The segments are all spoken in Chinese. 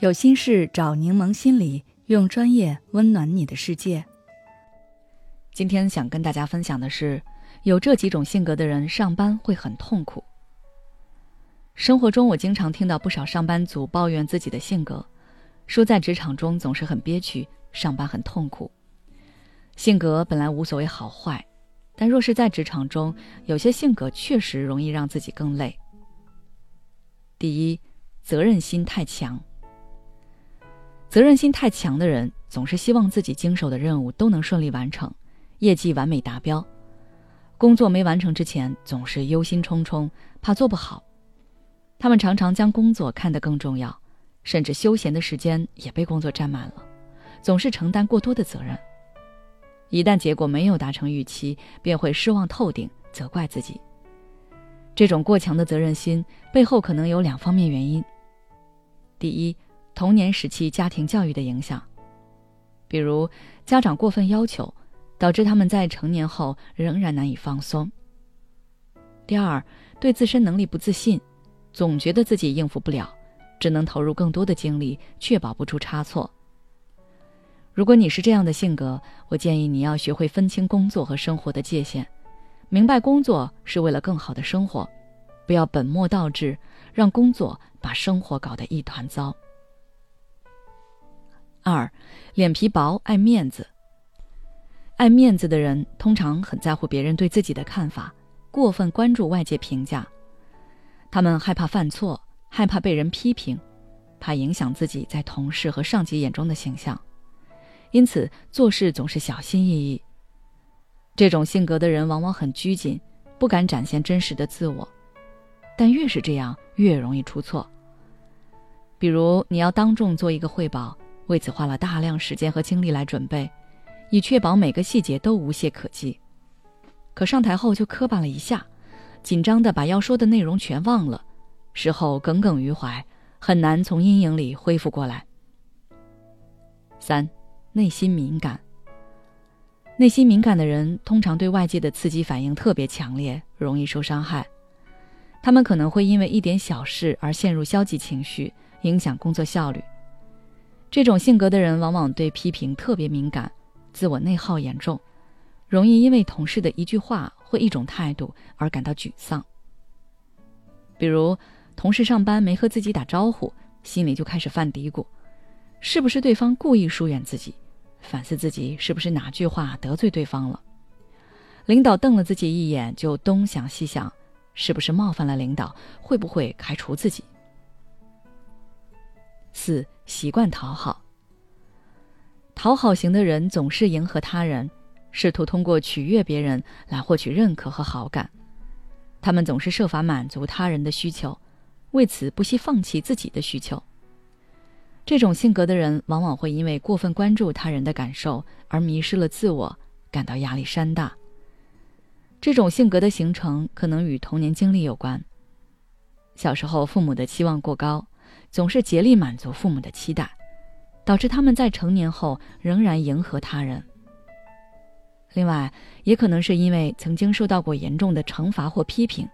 有心事找柠檬心理，用专业温暖你的世界。今天想跟大家分享的是，有这几种性格的人上班会很痛苦。生活中，我经常听到不少上班族抱怨自己的性格，说在职场中总是很憋屈，上班很痛苦。性格本来无所谓好坏，但若是在职场中，有些性格确实容易让自己更累。第一，责任心太强。责任心太强的人，总是希望自己经手的任务都能顺利完成，业绩完美达标。工作没完成之前，总是忧心忡忡，怕做不好。他们常常将工作看得更重要，甚至休闲的时间也被工作占满了，总是承担过多的责任。一旦结果没有达成预期，便会失望透顶，责怪自己。这种过强的责任心背后可能有两方面原因：第一，童年时期家庭教育的影响，比如家长过分要求，导致他们在成年后仍然难以放松。第二，对自身能力不自信，总觉得自己应付不了，只能投入更多的精力，确保不出差错。如果你是这样的性格，我建议你要学会分清工作和生活的界限，明白工作是为了更好的生活，不要本末倒置，让工作把生活搞得一团糟。二，脸皮薄，爱面子。爱面子的人通常很在乎别人对自己的看法，过分关注外界评价。他们害怕犯错，害怕被人批评，怕影响自己在同事和上级眼中的形象，因此做事总是小心翼翼。这种性格的人往往很拘谨，不敢展现真实的自我，但越是这样，越容易出错。比如，你要当众做一个汇报。为此花了大量时间和精力来准备，以确保每个细节都无懈可击。可上台后就磕巴了一下，紧张的把要说的内容全忘了，事后耿耿于怀，很难从阴影里恢复过来。三，内心敏感。内心敏感的人通常对外界的刺激反应特别强烈，容易受伤害。他们可能会因为一点小事而陷入消极情绪，影响工作效率。这种性格的人往往对批评特别敏感，自我内耗严重，容易因为同事的一句话或一种态度而感到沮丧。比如，同事上班没和自己打招呼，心里就开始犯嘀咕：是不是对方故意疏远自己？反思自己是不是哪句话得罪对方了？领导瞪了自己一眼，就东想西想，是不是冒犯了领导？会不会开除自己？四。习惯讨好，讨好型的人总是迎合他人，试图通过取悦别人来获取认可和好感。他们总是设法满足他人的需求，为此不惜放弃自己的需求。这种性格的人往往会因为过分关注他人的感受而迷失了自我，感到压力山大。这种性格的形成可能与童年经历有关，小时候父母的期望过高。总是竭力满足父母的期待，导致他们在成年后仍然迎合他人。另外，也可能是因为曾经受到过严重的惩罚或批评，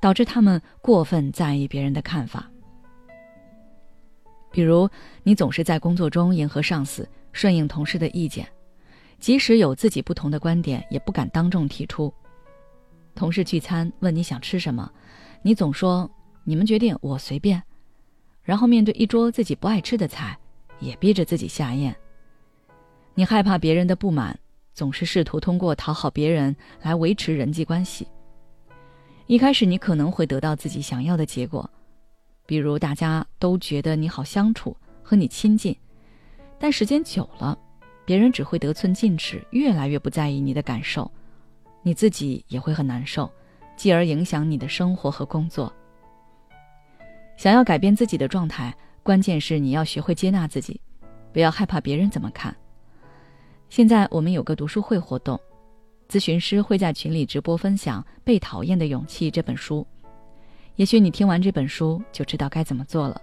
导致他们过分在意别人的看法。比如，你总是在工作中迎合上司，顺应同事的意见，即使有自己不同的观点，也不敢当众提出。同事聚餐问你想吃什么，你总说你们决定，我随便。然后面对一桌自己不爱吃的菜，也逼着自己下咽。你害怕别人的不满，总是试图通过讨好别人来维持人际关系。一开始你可能会得到自己想要的结果，比如大家都觉得你好相处，和你亲近。但时间久了，别人只会得寸进尺，越来越不在意你的感受，你自己也会很难受，继而影响你的生活和工作。想要改变自己的状态，关键是你要学会接纳自己，不要害怕别人怎么看。现在我们有个读书会活动，咨询师会在群里直播分享《被讨厌的勇气》这本书。也许你听完这本书就知道该怎么做了。